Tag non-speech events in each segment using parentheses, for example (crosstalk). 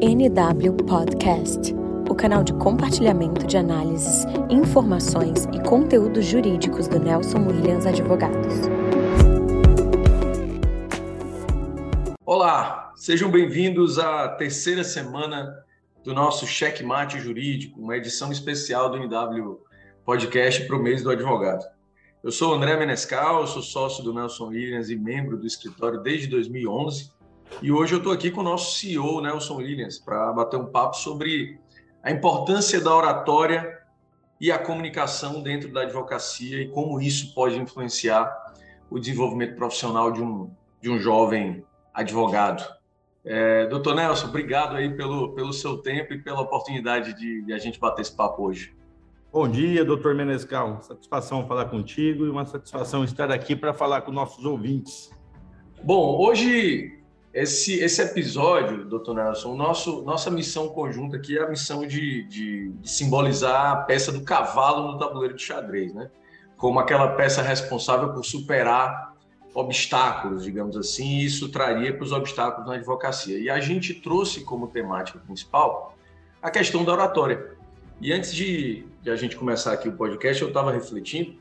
NW Podcast, o canal de compartilhamento de análises, informações e conteúdos jurídicos do Nelson Williams Advogados. Olá, sejam bem-vindos à terceira semana do nosso Checkmate Jurídico, uma edição especial do NW Podcast para o mês do advogado. Eu sou André Menescal, sou sócio do Nelson Williams e membro do escritório desde 2011 e hoje eu estou aqui com o nosso CEO, Nelson Williams, para bater um papo sobre a importância da oratória e a comunicação dentro da advocacia e como isso pode influenciar o desenvolvimento profissional de um, de um jovem advogado. É, doutor Nelson, obrigado aí pelo, pelo seu tempo e pela oportunidade de, de a gente bater esse papo hoje. Bom dia, doutor Menescal. Satisfação falar contigo e uma satisfação estar aqui para falar com nossos ouvintes. Bom, hoje esse, esse episódio, doutor Nelson, nosso, nossa missão conjunta aqui é a missão de, de, de, simbolizar a peça do cavalo no tabuleiro de xadrez, né? Como aquela peça responsável por superar obstáculos, digamos assim, e isso traria para os obstáculos na advocacia. E a gente trouxe como temática principal a questão da oratória. E antes de, de a gente começar aqui o podcast, eu estava refletindo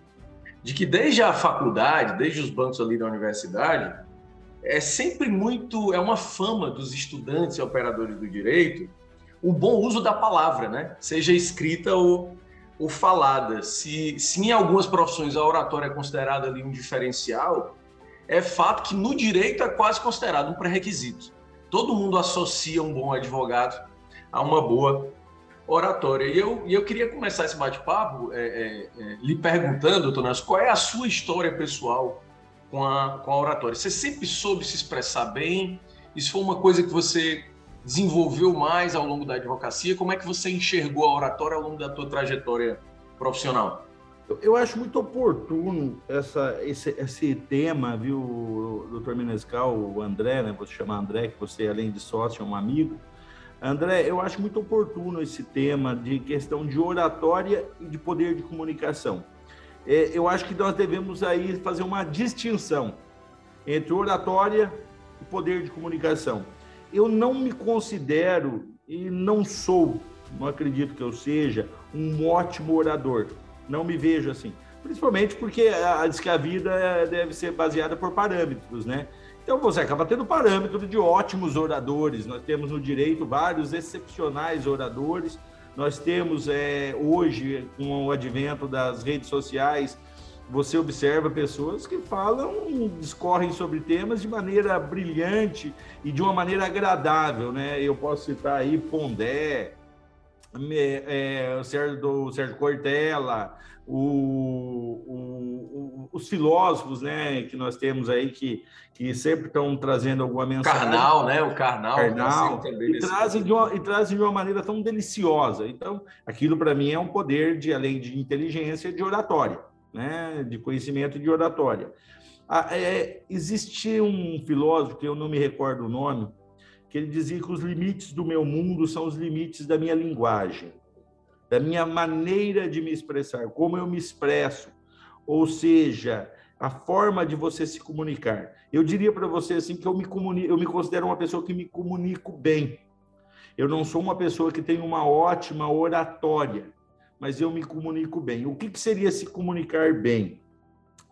de que desde a faculdade, desde os bancos ali da universidade, é sempre muito, é uma fama dos estudantes e operadores do direito o bom uso da palavra, né? Seja escrita ou, ou falada. Se, se em algumas profissões a oratória é considerada ali um diferencial, é fato que no direito é quase considerado um pré-requisito. Todo mundo associa um bom advogado a uma boa oratória. E eu, e eu queria começar esse bate-papo é, é, é, lhe perguntando, doutor Nelson, qual é a sua história pessoal com a, com a oratória? Você sempre soube se expressar bem? Isso foi uma coisa que você desenvolveu mais ao longo da advocacia? Como é que você enxergou a oratória ao longo da tua trajetória profissional? Eu acho muito oportuno essa, esse, esse tema, viu, doutor Menescal, o André, né? Vou te chamar André, que você, além de sócio, é um amigo. André, eu acho muito oportuno esse tema de questão de oratória e de poder de comunicação eu acho que nós devemos aí fazer uma distinção entre oratória e poder de comunicação. Eu não me considero e não sou, não acredito que eu seja, um ótimo orador. Não me vejo assim. Principalmente porque a, diz que a vida deve ser baseada por parâmetros, né? Então você acaba tendo parâmetro de ótimos oradores. Nós temos no direito vários excepcionais oradores nós temos é, hoje, com o advento das redes sociais, você observa pessoas que falam, discorrem sobre temas de maneira brilhante e de uma maneira agradável, né? Eu posso citar aí Pondé, é, Sérgio, Sérgio Cortella, o, o, os filósofos, né, que nós temos aí que, que sempre estão trazendo alguma mensagem. Carnal, né? O Carnal. Carnal e, trazem de uma, e trazem de uma maneira tão deliciosa. Então, aquilo para mim é um poder de, além de inteligência, de oratória, né, de conhecimento de oratória. Ah, é, existe um filósofo, que eu não me recordo o nome, que ele dizia que os limites do meu mundo são os limites da minha linguagem da minha maneira de me expressar, como eu me expresso, ou seja, a forma de você se comunicar. Eu diria para você assim que eu me comunico, eu me considero uma pessoa que me comunico bem. Eu não sou uma pessoa que tem uma ótima oratória, mas eu me comunico bem. O que, que seria se comunicar bem?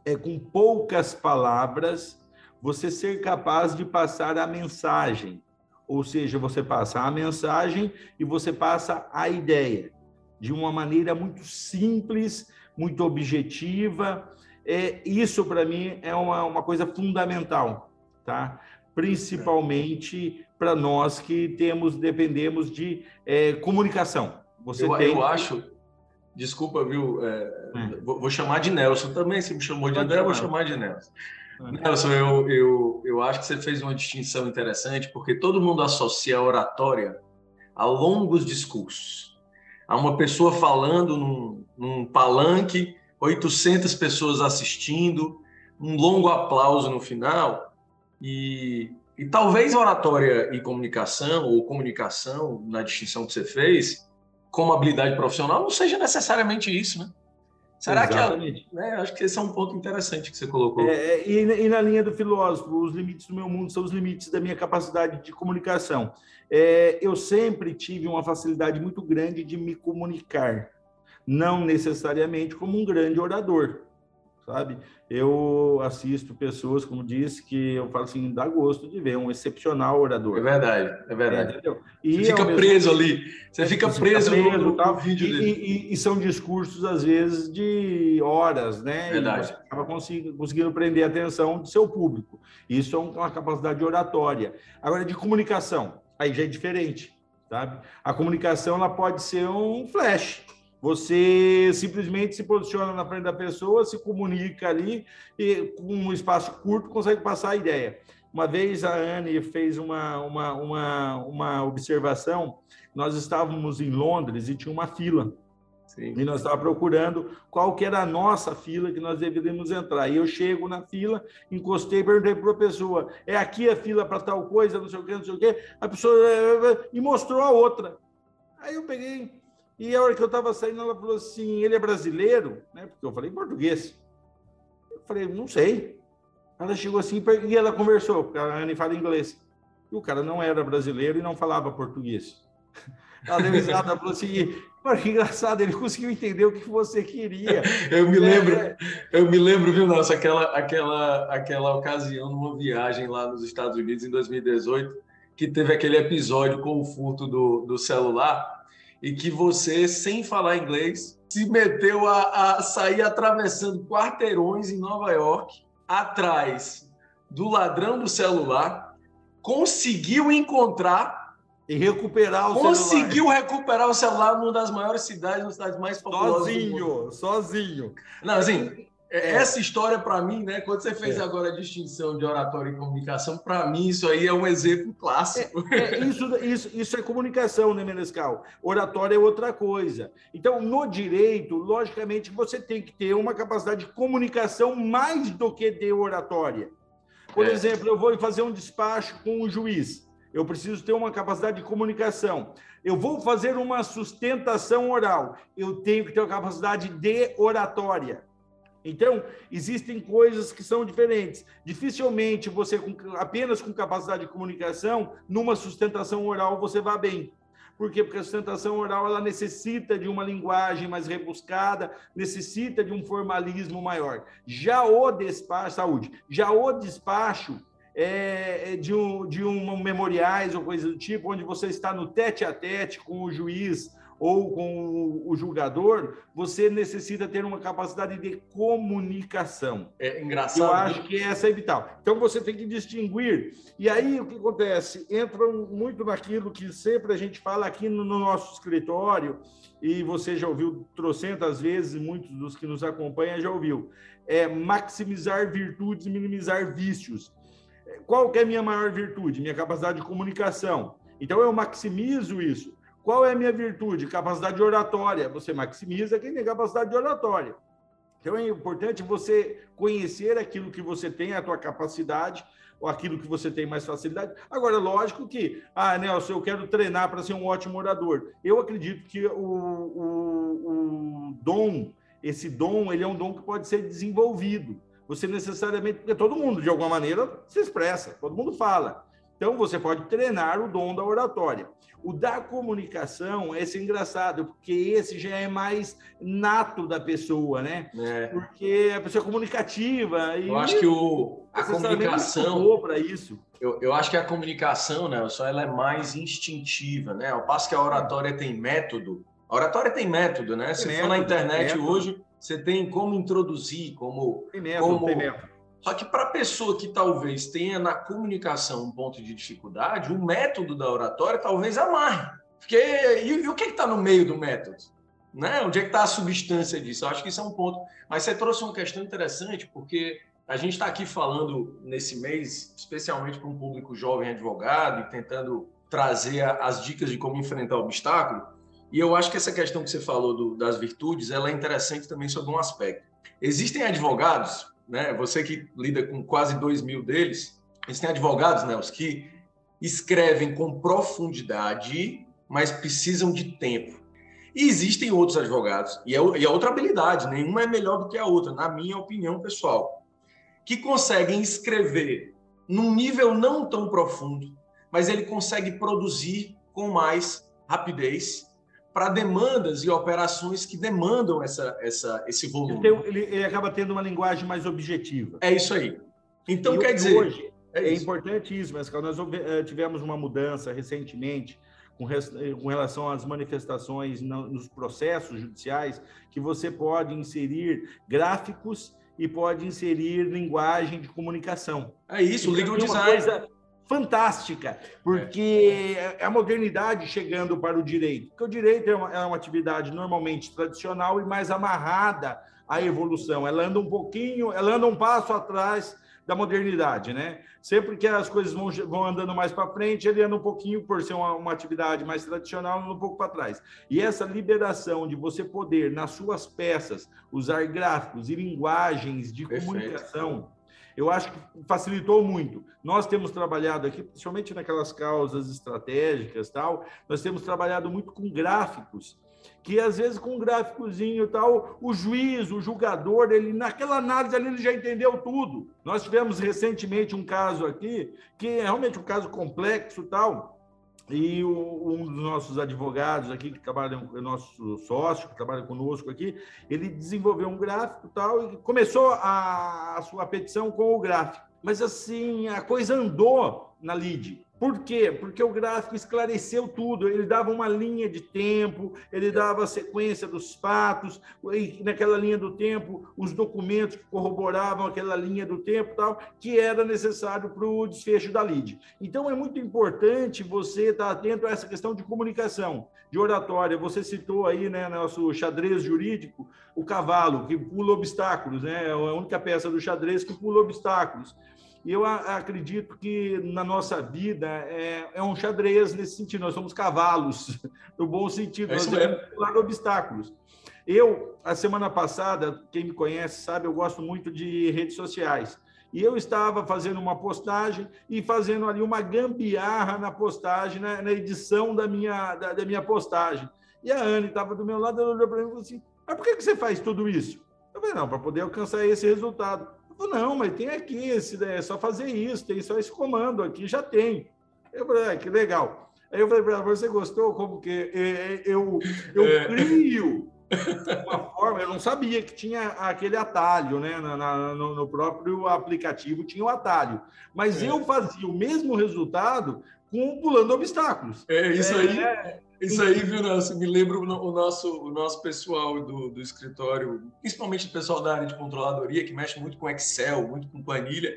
É com poucas palavras você ser capaz de passar a mensagem. Ou seja, você passa a mensagem e você passa a ideia de uma maneira muito simples, muito objetiva. É, isso, para mim, é uma, uma coisa fundamental, tá? principalmente para nós que temos dependemos de é, comunicação. Você eu, tem... eu acho, desculpa, viu? É, é. vou, vou, chamar de Nelson também. Se me chamou de André, eu vou chamar de Nelson. É. Nelson, eu, eu, eu acho que você fez uma distinção interessante, porque todo mundo associa a oratória a longos discursos a uma pessoa falando num, num palanque, 800 pessoas assistindo, um longo aplauso no final, e, e talvez oratória e comunicação, ou comunicação, na distinção que você fez, como habilidade profissional, não seja necessariamente isso, né? Será Exatamente. que. Né, acho que esse é um ponto interessante que você colocou. É, é, e, e, na linha do filósofo, os limites do meu mundo são os limites da minha capacidade de comunicação. É, eu sempre tive uma facilidade muito grande de me comunicar, não necessariamente como um grande orador sabe? Eu assisto pessoas, como disse, que eu falo assim, dá gosto de ver, um excepcional orador. É verdade, é verdade. E você fica preso ali, você fica você preso, fica preso no, no, vídeo e, dele. E, e, são discursos, às vezes, de horas, né? Verdade. E você acaba conseguindo, conseguindo prender a atenção do seu público. Isso é uma capacidade oratória. Agora, de comunicação, aí já é diferente, sabe? A comunicação, ela pode ser um flash, você simplesmente se posiciona na frente da pessoa, se comunica ali e, com um espaço curto, consegue passar a ideia. Uma vez a Anne fez uma, uma, uma, uma observação. Nós estávamos em Londres e tinha uma fila. Sim. E nós estávamos procurando qual que era a nossa fila que nós deveríamos entrar. E eu chego na fila, encostei perguntei para a pessoa: é aqui a fila para tal coisa, não sei o quê, não sei o quê. A pessoa e mostrou a outra. Aí eu peguei, e a hora que eu estava saindo, ela falou assim: ele é brasileiro? Né? Porque eu falei português. Eu falei, não sei. Ela chegou assim e ela conversou, porque a Anne fala inglês. E o cara não era brasileiro e não falava português. (laughs) Ela deu risada, falou assim: que engraçado, ele conseguiu entender o que você queria. (laughs) eu me lembro, é, eu me lembro, viu, nossa, aquela, aquela, aquela ocasião numa viagem lá nos Estados Unidos em 2018, que teve aquele episódio com o furto do, do celular e que você, sem falar inglês, se meteu a, a sair atravessando quarteirões em Nova York, atrás do ladrão do celular, conseguiu encontrar e recuperar o conseguiu celular. recuperar o celular numa das maiores cidades, uma das cidades mais populosas. Sozinho, sozinho. Não, assim. Essa história, para mim, né, quando você fez é. agora a distinção de oratório e comunicação, para mim isso aí é um exemplo clássico. É, é, isso, isso, isso é comunicação, né, Menescal? Oratório é outra coisa. Então, no direito, logicamente, você tem que ter uma capacidade de comunicação mais do que de oratória. Por é. exemplo, eu vou fazer um despacho com o juiz. Eu preciso ter uma capacidade de comunicação. Eu vou fazer uma sustentação oral. Eu tenho que ter uma capacidade de oratória. Então, existem coisas que são diferentes. Dificilmente você, apenas com capacidade de comunicação, numa sustentação oral, você vai bem. Por quê? Porque a sustentação oral ela necessita de uma linguagem mais rebuscada, necessita de um formalismo maior. Já o despacho, saúde, já o despacho é, é de, um, de um memoriais ou coisa do tipo, onde você está no tete a tete com o juiz ou com o julgador, você necessita ter uma capacidade de comunicação. É engraçado. Eu acho que essa é vital. Então você tem que distinguir. E aí o que acontece? Entra muito naquilo que sempre a gente fala aqui no, nosso escritório, e você já ouviu trocentas vezes, muitos dos que nos acompanham já ouviu. É maximizar virtudes e minimizar vícios. Qual que é a minha maior virtude? Minha capacidade de comunicação. Então eu maximizo isso. Qual é a minha virtude? Capacidade de oratória. Você maximiza quem tem capacidade de oratória. Então é importante você conhecer aquilo que você tem, a tua capacidade, ou aquilo que você tem mais facilidade. Agora, lógico que, ah, Nelson, eu quero treinar para ser um ótimo orador. Eu acredito que o, o, o dom, esse dom, ele é um dom que pode ser desenvolvido. Você necessariamente, porque todo mundo, de alguma maneira, se expressa, todo mundo fala. Então, você pode treinar o dom da oratória. O da comunicação, esse é engraçado, porque esse já é mais nato da pessoa, né? É. Porque a pessoa é comunicativa. E eu acho que o, a comunicação. para isso. Eu, eu acho que a comunicação, né, só ela é mais instintiva, né? Ao passo que a oratória tem método. A oratória tem método, né? Tem Se método, for na internet hoje, você tem como introduzir, como. Tem método, como, tem método só que para a pessoa que talvez tenha na comunicação um ponto de dificuldade, o método da oratória talvez amarre. Porque e, e o que está no meio do método? Né? Onde é que está a substância disso? Eu acho que isso é um ponto. Mas você trouxe uma questão interessante, porque a gente está aqui falando nesse mês, especialmente para um público jovem advogado e tentando trazer as dicas de como enfrentar o obstáculo. E eu acho que essa questão que você falou do, das virtudes, ela é interessante também sobre um aspecto. Existem advogados né? Você que lida com quase dois mil deles, eles têm advogados, né? Os que escrevem com profundidade, mas precisam de tempo. E existem outros advogados, e é, e é outra habilidade, nenhuma é melhor do que a outra, na minha opinião pessoal, que conseguem escrever num nível não tão profundo, mas ele consegue produzir com mais rapidez para demandas e operações que demandam essa, essa, esse volume. Então, ele, ele, acaba tendo uma linguagem mais objetiva. É isso aí. Então, e quer dizer. Hoje, é, é importante isso, mas nós eh, tivemos uma mudança recentemente com, com relação às manifestações nos processos judiciais, que você pode inserir gráficos e pode inserir linguagem de comunicação. É isso, o legal design. Coisa, fantástica, porque é. a modernidade chegando para o direito. Porque o direito é uma, é uma atividade normalmente tradicional e mais amarrada à evolução. Ela anda um pouquinho, ela anda um passo atrás da modernidade, né? Sempre que as coisas vão, vão andando mais para frente, ele anda um pouquinho, por ser uma, uma atividade mais tradicional, anda um pouco para trás. E essa liberação de você poder, nas suas peças, usar gráficos e linguagens de Perfeito. comunicação eu acho que facilitou muito. Nós temos trabalhado aqui, principalmente naquelas causas estratégicas tal, nós temos trabalhado muito com gráficos, que às vezes com um gráficozinho tal, o juiz, o julgador, ele naquela análise ali ele já entendeu tudo. Nós tivemos recentemente um caso aqui, que é realmente um caso complexo tal, e o, um dos nossos advogados aqui, que trabalha, o nosso sócio, que trabalha conosco aqui, ele desenvolveu um gráfico tal, e começou a, a sua petição com o gráfico. Mas assim, a coisa andou na lead. Por quê? Porque o gráfico esclareceu tudo. Ele dava uma linha de tempo, ele dava a sequência dos fatos, e naquela linha do tempo, os documentos que corroboravam aquela linha do tempo, tal, que era necessário para o desfecho da lide. Então é muito importante você estar atento a essa questão de comunicação, de oratória. Você citou aí, né, nosso xadrez jurídico, o cavalo que pula obstáculos, né? É a única peça do xadrez que pula obstáculos. E eu acredito que na nossa vida é, é, um xadrez nesse sentido. Nós somos cavalos, (laughs) no bom sentido, é nós pular obstáculos. Eu, a semana passada, quem me conhece sabe, eu gosto muito de redes sociais. E eu estava fazendo uma postagem e fazendo ali uma gambiarra na postagem, na, na edição da minha, da, da, minha postagem. E a Anne estava do meu lado, ela olhou para mim e falou assim: Mas por que, que você faz tudo isso? Eu falei: Não, para poder alcançar esse resultado não, mas tem aqui, esse, é só fazer isso, tem só esse comando aqui, já tem. Eu falei, ah, que legal. Aí eu falei para ela, você gostou? Como que eu, eu é. crio (laughs) uma forma, eu não sabia que tinha aquele atalho, né? Na, na, no, no, próprio aplicativo tinha o atalho. Mas é. eu fazia o mesmo resultado com pulando obstáculos. É isso aí. É, isso aí, viu, Nelson? Me lembra o nosso, o nosso pessoal do, do escritório, principalmente o pessoal da área de controladoria, que mexe muito com Excel, muito com planilha.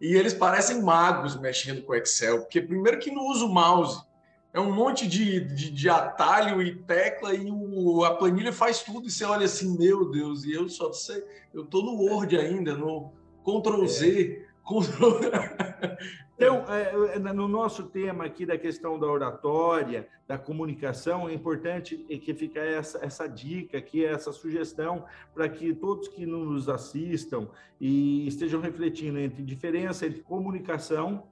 E eles parecem magos mexendo com Excel, porque primeiro que não usa o mouse, é um monte de, de, de atalho e tecla e o, a planilha faz tudo e você olha assim, meu Deus, e eu só sei, eu estou no Word ainda, no Ctrl Z, é. Ctrl... (laughs) Então, é, é, no nosso tema aqui da questão da oratória, da comunicação, é importante que fique essa, essa dica aqui, essa sugestão, para que todos que nos assistam e estejam refletindo entre diferença entre comunicação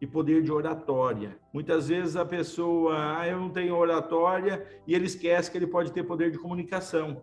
e poder de oratória. Muitas vezes a pessoa, ah, eu não tenho oratória, e ele esquece que ele pode ter poder de comunicação,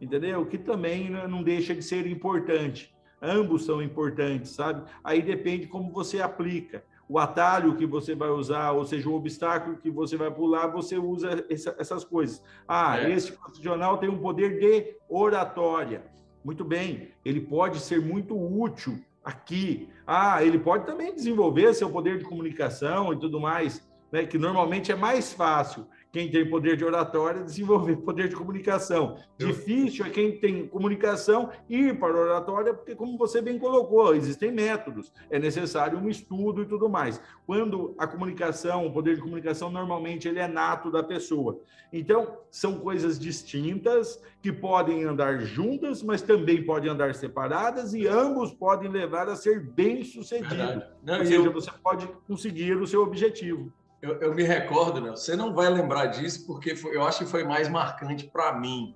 entendeu? Que também não deixa de ser importante. Ambos são importantes, sabe? Aí depende como você aplica. O atalho que você vai usar, ou seja, o obstáculo que você vai pular, você usa essa, essas coisas. Ah, é. esse constitucional tem um poder de oratória. Muito bem, ele pode ser muito útil aqui. Ah, ele pode também desenvolver seu poder de comunicação e tudo mais, né? que normalmente é mais fácil quem tem poder de oratória desenvolver poder de comunicação. Difícil é quem tem comunicação ir para a oratória, porque, como você bem colocou, existem métodos, é necessário um estudo e tudo mais. Quando a comunicação, o poder de comunicação, normalmente ele é nato da pessoa. Então, são coisas distintas que podem andar juntas, mas também podem andar separadas e ambos podem levar a ser bem-sucedido. Ou seja, eu... você pode conseguir o seu objetivo. Eu, eu, me recordo, né? Você não vai lembrar disso porque foi, eu acho que foi mais marcante para mim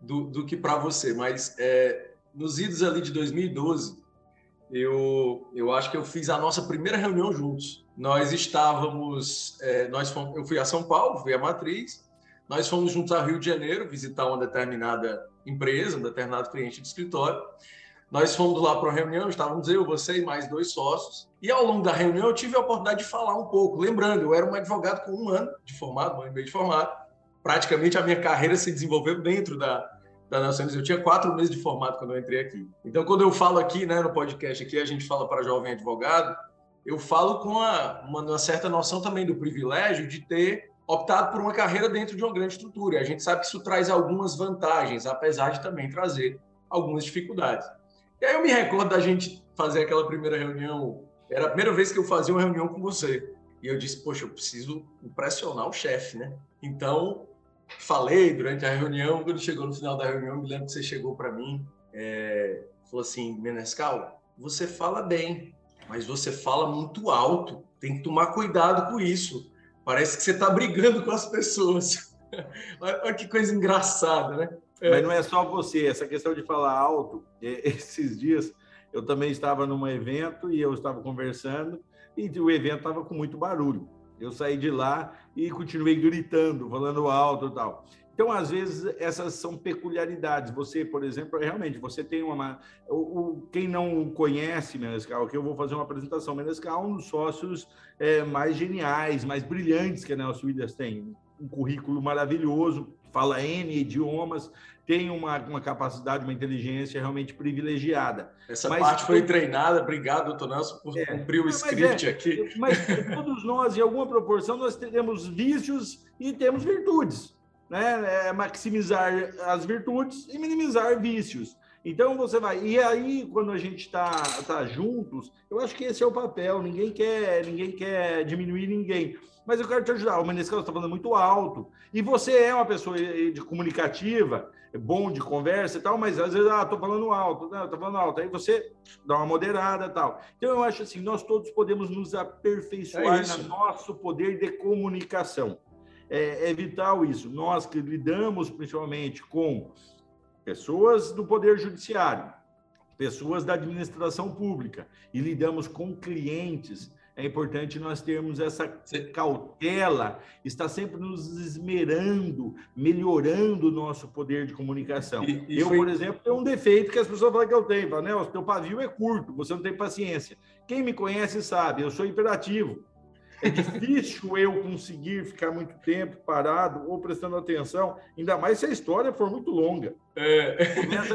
do, do que para você. Mas é, nos idos ali de 2012, eu, eu acho que eu fiz a nossa primeira reunião juntos. Nós estávamos, é, nós fomos, eu fui a São Paulo, fui a Matriz, nós fomos juntos ao Rio de Janeiro visitar uma determinada empresa, um determinado cliente de escritório. Nós fomos lá para uma reunião, estávamos eu, você e mais dois sócios. E ao longo da reunião eu tive a oportunidade de falar um pouco. Lembrando, eu era um advogado com um ano de formado, um ano e meio de formado. Praticamente a minha carreira se desenvolveu dentro da, da Nações. Eu tinha quatro meses de formado quando eu entrei aqui. Então, quando eu falo aqui, né, no podcast aqui, a gente fala para jovem advogado, eu falo com uma, uma certa noção também do privilégio de ter optado por uma carreira dentro de uma grande estrutura. E a gente sabe que isso traz algumas vantagens, apesar de também trazer algumas dificuldades. E aí eu me recordo da gente fazer aquela primeira reunião. Era a primeira vez que eu fazia uma reunião com você. E eu disse, poxa, eu preciso impressionar o chefe, né? Então, falei durante a reunião, quando chegou no final da reunião, me lembro que você chegou para mim, é, falou assim, Menescal, você fala bem, mas você fala muito alto, tem que tomar cuidado com isso. Parece que você está brigando com as pessoas. (laughs) Olha que coisa engraçada, né? É. Mas não é só você, essa questão de falar alto. (laughs) Esses dias eu também estava num evento e eu estava conversando e o evento estava com muito barulho. Eu saí de lá e continuei gritando, falando alto e tal. Então, às vezes, essas são peculiaridades. Você, por exemplo, realmente, você tem uma. O quem não conhece Menescal, que eu vou fazer uma apresentação. Menescal é um dos sócios é, mais geniais, mais brilhantes que a Nelson Williams tem. Um currículo maravilhoso, fala N idiomas, tem uma, uma capacidade, uma inteligência realmente privilegiada. Essa mas, parte foi treinada, obrigado, doutor Nelson, por é, cumprir o script é, aqui. Mas todos nós, em alguma proporção, nós temos vícios e temos virtudes. Né? É maximizar as virtudes e minimizar vícios. Então você vai. E aí, quando a gente está tá juntos, eu acho que esse é o papel. Ninguém quer, ninguém quer diminuir ninguém mas eu quero te ajudar. O Menescal está falando muito alto. E você é uma pessoa de comunicativa, é bom de conversa e tal, mas às vezes, ah, estou falando alto, não, estou falando alto. Aí você dá uma moderada e tal. Então, eu acho assim, nós todos podemos nos aperfeiçoar é no nosso poder de comunicação. É, é vital isso. Nós que lidamos principalmente com pessoas do poder judiciário, pessoas da administração pública e lidamos com clientes é importante nós termos essa cautela, está sempre nos esmerando, melhorando o nosso poder de comunicação. E, e eu, foi... por exemplo, tenho um defeito que as pessoas falam que eu tenho. Falam, Nelson, teu pavio é curto, você não tem paciência. Quem me conhece sabe, eu sou imperativo. É difícil eu conseguir ficar muito tempo parado ou prestando atenção, ainda mais se a história for muito longa. É.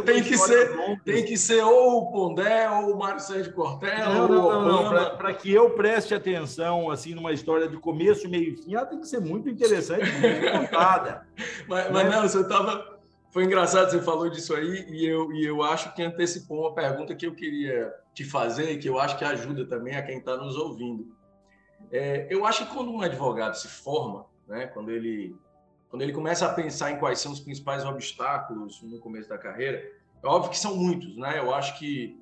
Tem, que ser, tem que ser ou o Pondé ou o Mário Sérgio Cortella. Não, não, não, não. Para que eu preste atenção assim numa história de começo, meio e fim, ela tem que ser muito interessante, muito contada. (laughs) mas, mas não, você estava. Foi engraçado, você falou disso aí, e eu, e eu acho que antecipou uma pergunta que eu queria te fazer, e que eu acho que ajuda também a quem está nos ouvindo. É, eu acho que quando um advogado se forma, né, quando ele quando ele começa a pensar em quais são os principais obstáculos no começo da carreira, é óbvio que são muitos, né? Eu acho que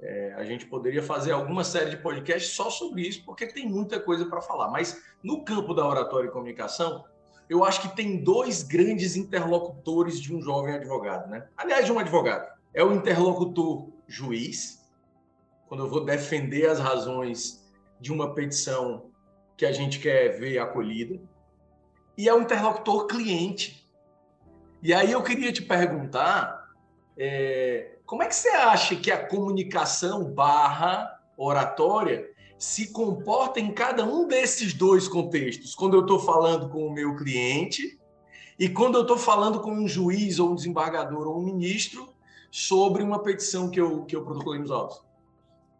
é, a gente poderia fazer alguma série de podcasts só sobre isso, porque tem muita coisa para falar. Mas no campo da oratória e comunicação, eu acho que tem dois grandes interlocutores de um jovem advogado, né? Aliás, de um advogado. É o interlocutor juiz, quando eu vou defender as razões de uma petição que a gente quer ver acolhida, e é o interlocutor cliente. E aí eu queria te perguntar, é, como é que você acha que a comunicação barra oratória se comporta em cada um desses dois contextos? Quando eu estou falando com o meu cliente e quando eu estou falando com um juiz ou um desembargador ou um ministro sobre uma petição que eu, que eu protocolei nos autos?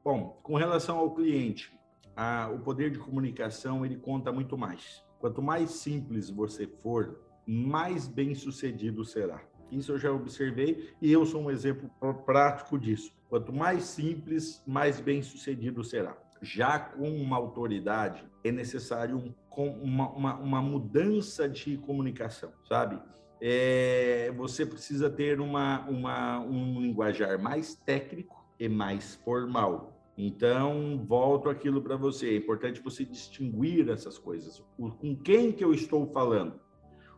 Bom, com relação ao cliente, a, o poder de comunicação ele conta muito mais. Quanto mais simples você for, mais bem sucedido será. Isso eu já observei e eu sou um exemplo prático disso. Quanto mais simples, mais bem sucedido será. Já com uma autoridade, é necessário um, uma, uma, uma mudança de comunicação, sabe? É, você precisa ter uma, uma, um linguajar mais técnico e mais formal. Então, volto aquilo para você. É importante você distinguir essas coisas. O, com quem que eu estou falando?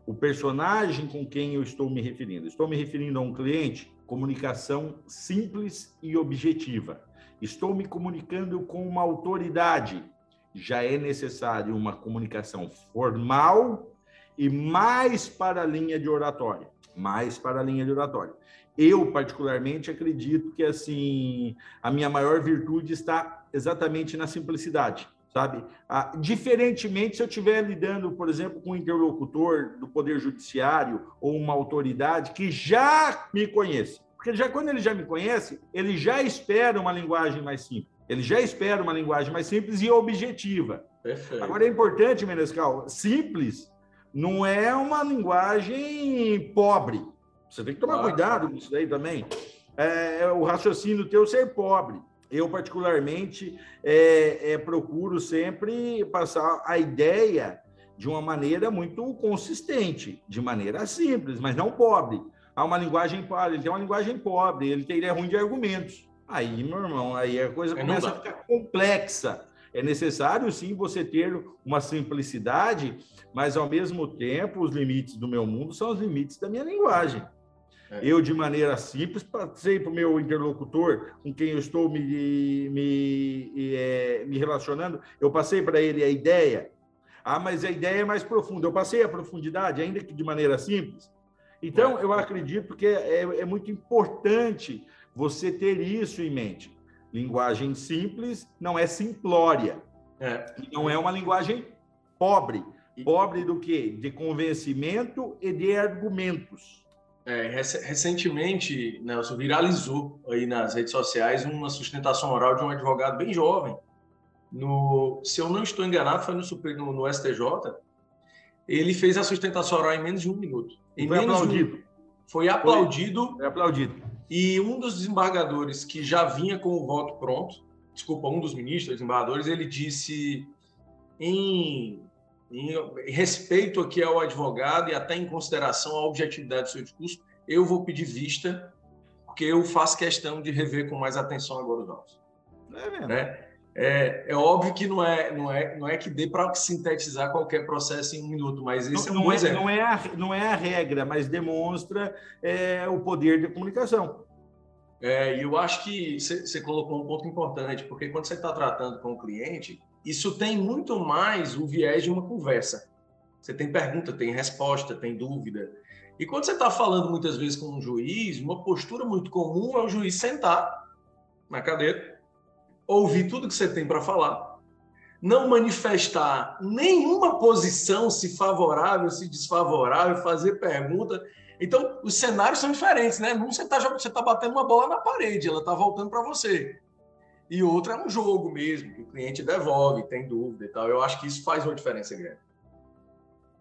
O personagem com quem eu estou me referindo. Estou me referindo a um cliente? Comunicação simples e objetiva. Estou me comunicando com uma autoridade? Já é necessário uma comunicação formal e mais para a linha de oratória. Mais para a linha de oratória. Eu, particularmente, acredito que assim a minha maior virtude está exatamente na simplicidade, sabe? Ah, diferentemente, se eu estiver lidando, por exemplo, com um interlocutor do Poder Judiciário ou uma autoridade que já me conhece. Porque já quando ele já me conhece, ele já espera uma linguagem mais simples. Ele já espera uma linguagem mais simples e objetiva. Perfeito. Agora é importante, Menescal, simples não é uma linguagem pobre. Você tem que tomar claro. cuidado com isso daí também. É, é, o raciocínio teu ser pobre. Eu, particularmente, é, é, procuro sempre passar a ideia de uma maneira muito consistente, de maneira simples, mas não pobre. Há uma linguagem pobre, ele tem uma linguagem pobre, ele, tem, ele é ruim de argumentos. Aí, meu irmão, aí a coisa começa a ficar complexa. É necessário, sim, você ter uma simplicidade, mas, ao mesmo tempo, os limites do meu mundo são os limites da minha linguagem. É. Eu, de maneira simples, passei para o meu interlocutor, com quem eu estou me, me, é, me relacionando, eu passei para ele a ideia. Ah, mas a ideia é mais profunda. Eu passei a profundidade, ainda que de maneira simples. Então, é. eu acredito que é, é muito importante você ter isso em mente. Linguagem simples não é simplória. É. Não é uma linguagem pobre. Pobre do quê? De convencimento e de argumentos. É, recentemente, Nelson, viralizou aí nas redes sociais uma sustentação oral de um advogado bem jovem. No, se eu não estou enganado, foi no, no, no STJ. Ele fez a sustentação oral em menos de um minuto. Em foi aplaudido. Um, foi aplaudido. Foi aplaudido. E um dos desembargadores que já vinha com o voto pronto, desculpa, um dos ministros desembargadores, ele disse em, em, respeito aqui ao advogado e até em consideração à objetividade do seu discurso, eu vou pedir vista, porque eu faço questão de rever com mais atenção agora os autos. É mesmo. Né? É, é, óbvio que não é, não é, não é que dê para sintetizar qualquer processo em um minuto, mas esse não, é um não é, não é, a, não é a regra, mas demonstra é, o poder de comunicação. É, e eu acho que você colocou um ponto importante, porque quando você está tratando com o cliente, isso tem muito mais o viés de uma conversa. Você tem pergunta, tem resposta, tem dúvida. E quando você está falando muitas vezes com um juiz, uma postura muito comum é o juiz sentar na cadeira ouvir tudo que você tem para falar, não manifestar nenhuma posição, se favorável, se desfavorável, fazer pergunta. Então, os cenários são diferentes, né? Um você está tá batendo uma bola na parede, ela está voltando para você. E outro é um jogo mesmo, que o cliente devolve, tem dúvida e tal. Eu acho que isso faz uma diferença grande.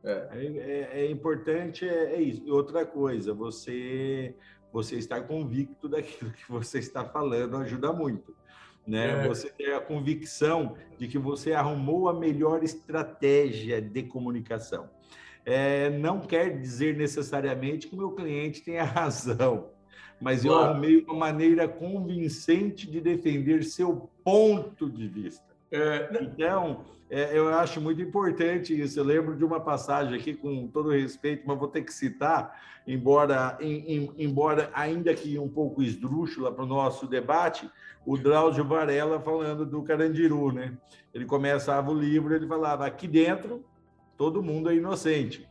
É, é, é, é importante, é, é, isso. E outra coisa, você, você estar convicto daquilo que você está falando ajuda muito né? É. Você ter a convicção de que você arrumou a melhor estratégia de comunicação. É, não quer dizer necessariamente que o meu cliente tenha (laughs) razão, mas claro. eu arrumei uma maneira convincente de defender seu ponto de vista. É. Então, é, eu acho muito importante isso. Eu lembro de uma passagem aqui, com todo respeito, mas vou ter que citar, embora, em, em, embora ainda que um pouco esdrúxula para o nosso debate, o Drauzio Varela falando do Carandiru, né? Ele começava o livro, ele falava: aqui dentro todo mundo é inocente.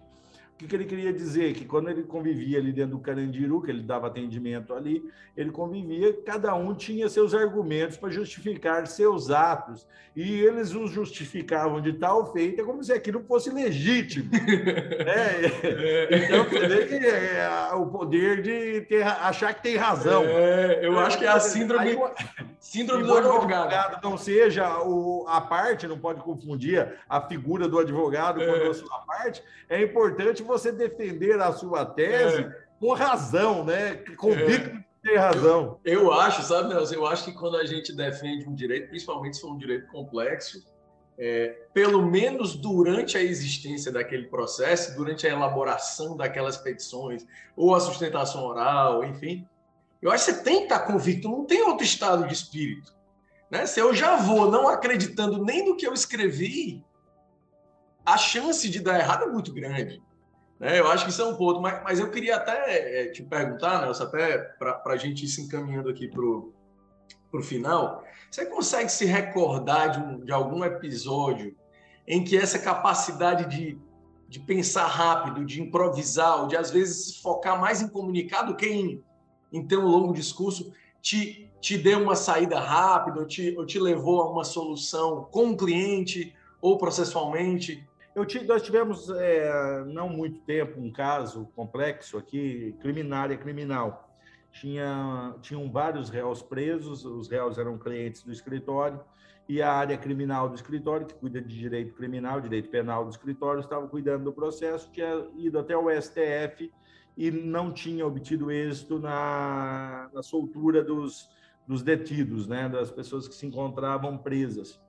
O que, que, ele queria dizer? Que quando ele convivia ali dentro do Carandiru, que ele dava atendimento ali, ele convivia, cada um tinha seus argumentos para justificar seus atos. E eles os justificavam de tal feita como se aquilo fosse legítimo. né? (laughs) Então, você vê que é, o poder de ter, achar que tem razão. É, eu acho que é a síndrome, Aí, síndrome do advogado. advogado. Não seja o, a parte, não pode confundir a figura do advogado é. com a sua parte, é importante você defender a sua tese é. com razão, né? Convicto é. de ter razão. Eu, eu acho, sabe, Nelson? Eu acho que quando a gente defende um direito, principalmente se for um direito complexo, é, pelo menos durante a existência daquele processo, durante a elaboração daquelas petições, ou a sustentação oral, enfim, eu acho que você tem que estar convicto, não tem outro estado de espírito. Né? Se eu já vou não acreditando nem no que eu escrevi, a chance de dar errado é muito grande. Né? Eu acho que isso é um ponto, mas, mas eu queria até é, te perguntar, Nelson, até para a gente ir se encaminhando aqui para o final, você consegue se recordar de, um, de algum episódio em que essa capacidade de de pensar rápido, de improvisar, ou de às vezes focar mais em comunicar do que em, em ter um longo discurso, te, te deu uma saída rápida, ou te, ou te levou a uma solução com o cliente ou processualmente? Eu nós tivemos, é, não muito tempo, um caso complexo aqui, criminal criminal. Tinha, tinham vários réus presos, os réus eram clientes do escritório, e a área criminal do escritório, que cuida de direito criminal, direito penal do escritório, estava cuidando do processo, tinha ido até o STF e não tinha obtido êxito na, na soltura dos, dos detidos, né, das pessoas que se encontravam presas.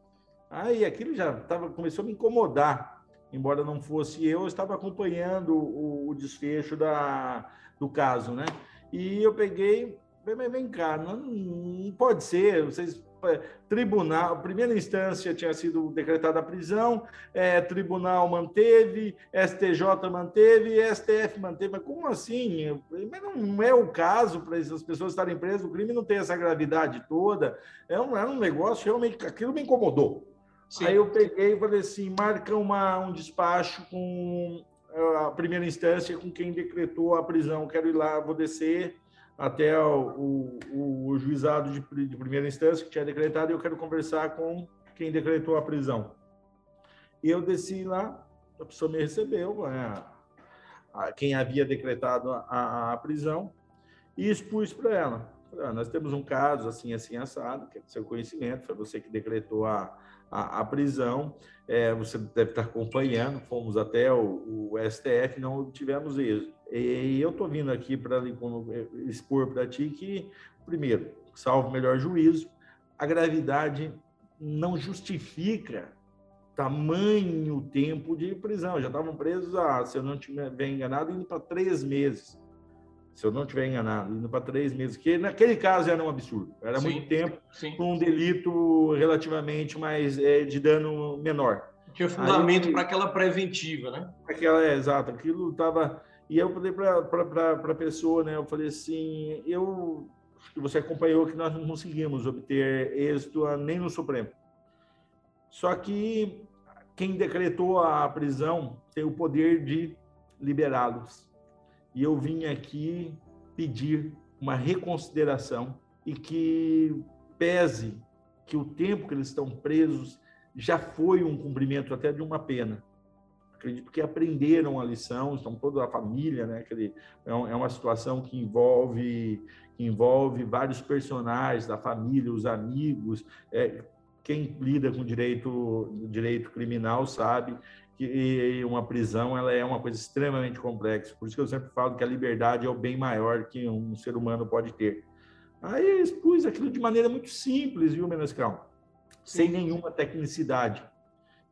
Aí aquilo já tava, começou a me incomodar, embora não fosse eu, eu estava acompanhando o, o desfecho da, do caso, né? E eu peguei, mas vem cá, não, não pode ser, vocês tribunal, primeira instância tinha sido decretada a prisão, é, tribunal manteve, STJ manteve, STF manteve. Mas como assim? Mas não é o caso para essas pessoas estarem presas, o crime não tem essa gravidade toda. É um, é um negócio realmente, aquilo me incomodou. Sim. Aí eu peguei e falei assim: marca uma, um despacho com é, a primeira instância, com quem decretou a prisão. Quero ir lá, vou descer até o, o, o juizado de, de, primeira instância que tinha decretado e eu quero conversar com quem decretou a prisão. E eu desci lá, a pessoa me recebeu, é, a, quem havia decretado a, a, a prisão, e expus para ela. Nós temos um caso assim, assim, assado, que é do seu conhecimento, foi você que decretou a, a, a prisão, é, você deve estar acompanhando, fomos até o, o STF, não obtivemos êxito. E eu estou vindo aqui para é, expor para ti que, primeiro, salvo melhor juízo, a gravidade não justifica tamanho tempo de prisão. Já estavam presos, ah, se eu não estiver enganado, indo para três meses. Se eu não estiver enganado, indo para três meses. Que naquele caso era um absurdo. Era sim, muito tempo com um delito relativamente mais é, de dano menor. Tinha fundamento para aquela preventiva, né? Aquela, é, exato. Aquilo estava e eu falei para a pessoa, né? Eu falei assim, eu que você acompanhou que nós não conseguimos obter êxito nem no Supremo. Só que quem decretou a prisão tem o poder de liberá-los. E eu vim aqui pedir uma reconsideração e que pese que o tempo que eles estão presos já foi um cumprimento até de uma pena acredito que aprenderam a lição, estão toda a família, né? Aquele, é, é uma situação que envolve, que envolve vários personagens da família, os amigos. É, quem lida com direito, direito criminal sabe que uma prisão ela é uma coisa extremamente complexa. Por isso que eu sempre falo que a liberdade é o bem maior que um ser humano pode ter. Aí expus aquilo de maneira muito simples, viu, Menescal? Sem nenhuma tecnicidade.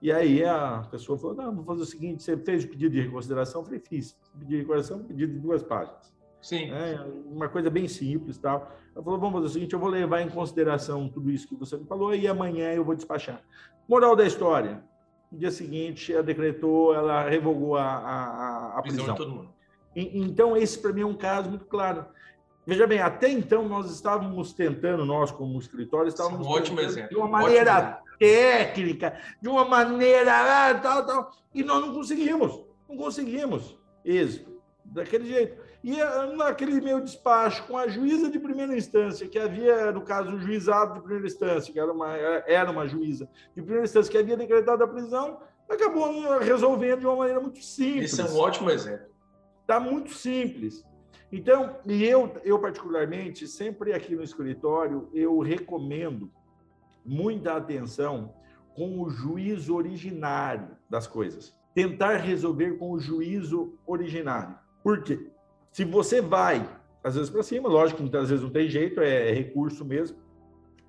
E aí a pessoa falou: não, vou fazer o seguinte: você fez o pedido de reconsideração? Eu falei: fiz. Pedido de reconsideração, pedido de duas páginas. Sim. É, uma coisa bem simples tal. Ela falou: vamos fazer o seguinte: eu vou levar em consideração tudo isso que você me falou e amanhã eu vou despachar. Moral da história: no dia seguinte, ela decretou, ela revogou a, a, a prisão. prisão. De todo mundo. E, então, esse para mim é um caso muito claro. Veja bem, até então nós estávamos tentando, nós como escritório, estávamos um ótimo exemplo. de uma maneira técnica, de uma maneira ah, tal, tal, e nós não conseguimos, não conseguimos êxito daquele jeito. E ah, naquele meu despacho com a juíza de primeira instância, que havia, no caso, o juizado de primeira instância, que era uma, era uma juíza de primeira instância, que havia decretado a prisão, acabou resolvendo de uma maneira muito simples. Esse é um ótimo exemplo. Está muito simples. Então, e eu, eu particularmente, sempre aqui no escritório, eu recomendo muita atenção com o juízo originário das coisas. Tentar resolver com o juízo originário. Por quê? Se você vai, às vezes, para cima, lógico que às vezes não tem jeito, é recurso mesmo,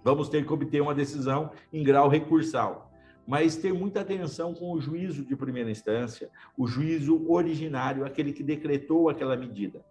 vamos ter que obter uma decisão em grau recursal. Mas ter muita atenção com o juízo de primeira instância, o juízo originário, aquele que decretou aquela medida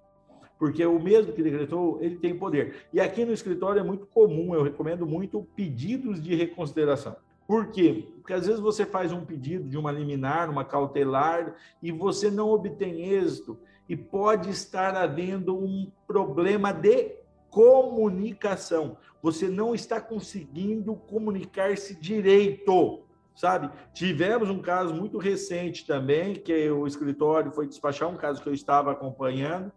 porque o mesmo que decretou, ele tem poder. E aqui no escritório é muito comum, eu recomendo muito pedidos de reconsideração. Por quê? Porque às vezes você faz um pedido de uma liminar, uma cautelar, e você não obtém êxito, e pode estar havendo um problema de comunicação. Você não está conseguindo comunicar-se direito. sabe? Tivemos um caso muito recente também, que o escritório foi despachar um caso que eu estava acompanhando,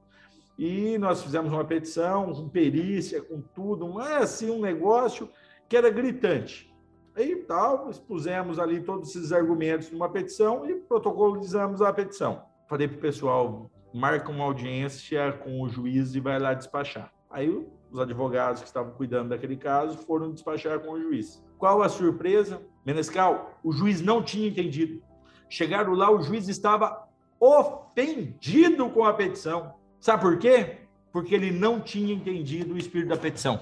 e nós fizemos uma petição com perícia, com tudo, mas assim um negócio que era gritante. Aí tal, expusemos ali todos esses argumentos numa petição e protocolizamos a petição. Falei para o pessoal, marca uma audiência com o juiz e vai lá despachar. Aí os advogados que estavam cuidando daquele caso foram despachar com o juiz. Qual a surpresa? Menescal, o juiz não tinha entendido. Chegaram lá, o juiz estava ofendido com a petição. Sabe por quê? Porque ele não tinha entendido o espírito da petição.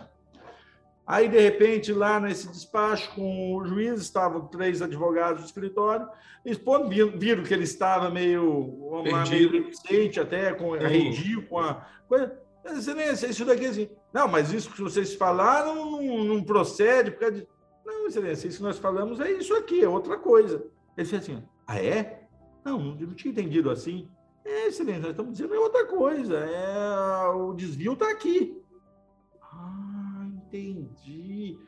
Aí, de repente, lá nesse despacho com o juiz, estavam três advogados do escritório, eles viram que ele estava meio, meio reticente, até com arredio com a coisa. Excelência, isso daqui assim. Não, mas isso que vocês falaram não, não procede. Por causa de... Não, Excelência, isso que nós falamos é isso aqui, é outra coisa. Ele disse assim: ah, é? Não, não tinha entendido assim. É, Excelência, nós estamos dizendo é outra coisa. É, o desvio está aqui. Entendi.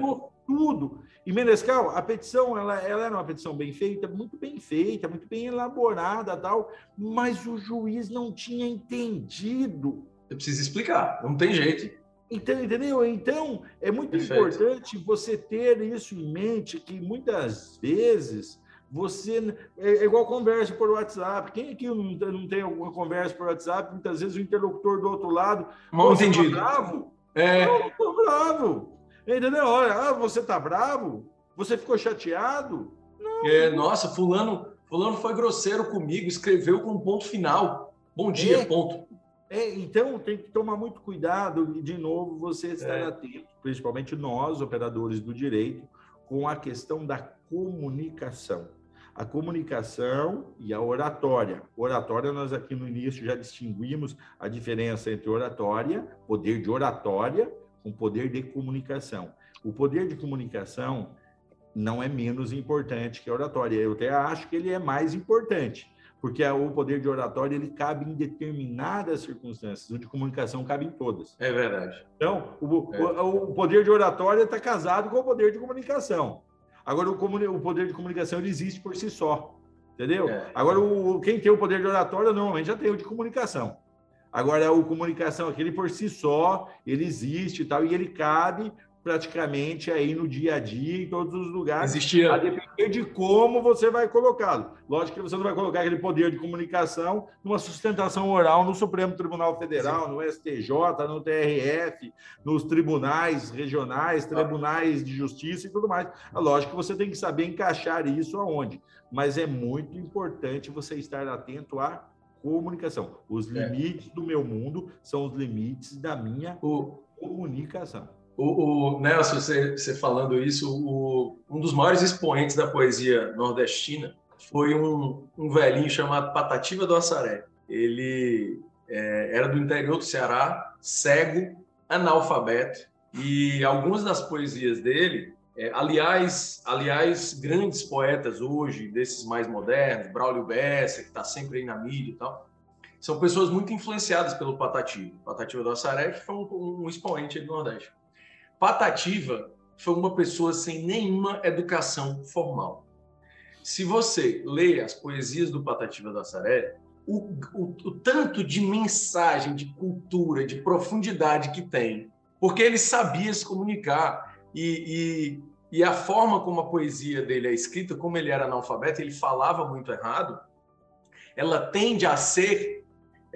Mudou tudo. E Menescal, a petição, ela, ela era uma petição bem feita, muito bem feita, muito bem elaborada, tal, mas o juiz não tinha entendido. Você precisa explicar, não tem jeito. Então, entendeu? Então, é muito Perfeito. importante você ter isso em mente, que muitas vezes você é, é igual conversa por WhatsApp. Quem aqui não, não tem alguma conversa por WhatsApp? Muitas vezes o interlocutor do outro lado. Mal entendido. Tá bravo? É. Não, estou bravo. Entendeu? Olha, ah, você tá bravo? Você ficou chateado? Não. É, nossa, fulano, fulano foi grosseiro comigo, escreveu com um ponto final. Bom dia, é. ponto. É, então tem que tomar muito cuidado e, de novo, você estar é. atento, principalmente nós, operadores do direito, com a questão da comunicação a comunicação e a oratória. Oratória, nós aqui no início já distinguimos a diferença entre oratória, poder de oratória, com poder de comunicação. O poder de comunicação não é menos importante que a oratória. Eu até acho que ele é mais importante, porque o poder de oratória ele cabe em determinadas circunstâncias, o de comunicação cabe em todas. É verdade. Então, o, é. o, o poder de oratória está casado com o poder de comunicação. Agora, o, o poder de comunicação ele existe por si só, entendeu? É. Agora, o, quem tem o poder de oratória, normalmente já tem o de comunicação. Agora, o comunicação, aquele por si só, ele existe e tal, e ele cabe praticamente aí no dia a dia, em todos os lugares, Existia. a depender de como você vai colocá-lo. Lógico que você não vai colocar aquele poder de comunicação numa sustentação oral no Supremo Tribunal Federal, Sim. no STJ, no TRF, nos tribunais regionais, tribunais de justiça e tudo mais. É lógico que você tem que saber encaixar isso aonde, mas é muito importante você estar atento à comunicação. Os é. limites é. do meu mundo são os limites da minha o... comunicação. O, o Nelson, você, você, falando isso, o, um dos maiores expoentes da poesia nordestina foi um, um velhinho chamado Patativa do Assaré. Ele é, era do interior do Ceará, cego, analfabeto, e algumas das poesias dele, é, aliás, aliás, grandes poetas hoje, desses mais modernos, Braulio Bessa, que está sempre aí na mídia e tal, são pessoas muito influenciadas pelo Patativa. Patativa do Assaré, que foi um, um expoente do Nordeste. Patativa foi uma pessoa sem nenhuma educação formal. Se você lê as poesias do Patativa da Saré, o, o, o, tanto de mensagem, de cultura, de profundidade que tem, porque ele sabia se comunicar e, e, e a forma como a poesia dele é escrita, como ele era analfabeto, ele falava muito errado, ela tende a ser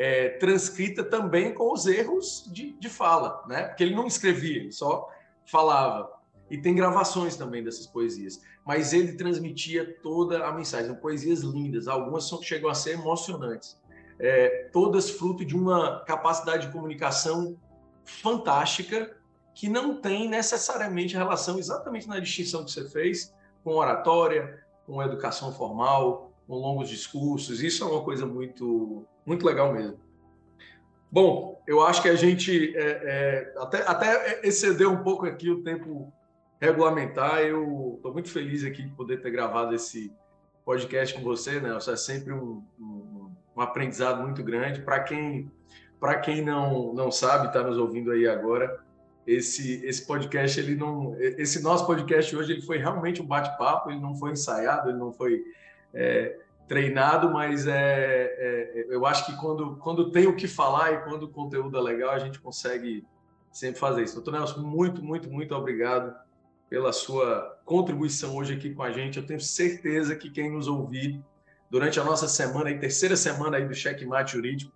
é, transcrita também com os erros de, de fala, né? Porque ele não escrevia, ele só falava. E tem gravações também dessas poesias. Mas ele transmitia toda a mensagem. Poesias lindas, algumas são, chegam a ser emocionantes. É, todas fruto de uma capacidade de comunicação fantástica que não tem necessariamente relação exatamente na distinção que você fez com oratória, com educação formal, com longos discursos. Isso é uma coisa muito muito legal mesmo. Bom, eu acho que a gente é, é, até, até excedeu um pouco aqui o tempo regulamentar. Eu estou muito feliz aqui de poder ter gravado esse podcast com você, né? Isso é sempre um, um, um aprendizado muito grande. Para quem, para quem não, não sabe, está nos ouvindo aí agora, esse esse podcast ele não esse nosso podcast hoje ele foi realmente um bate-papo ele não foi ensaiado ele não foi é, treinado mas é, é, eu acho que quando quando tem o que falar e quando o conteúdo é legal a gente consegue sempre fazer isso doutor Nelson muito muito muito obrigado pela sua contribuição hoje aqui com a gente eu tenho certeza que quem nos ouvir durante a nossa semana, a terceira semana aí do Checkmate Jurídico,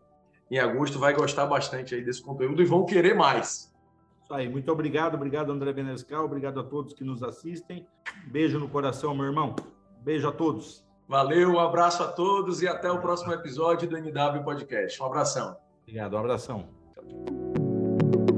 em agosto, vai gostar bastante aí desse conteúdo e vão querer mais. Isso aí, muito obrigado, obrigado André Benescal, obrigado a todos que nos assistem. Beijo no coração, meu irmão. Beijo a todos. Valeu, um abraço a todos e até o próximo episódio do NW Podcast. Um abração. Obrigado, um abração. Tchau, tchau.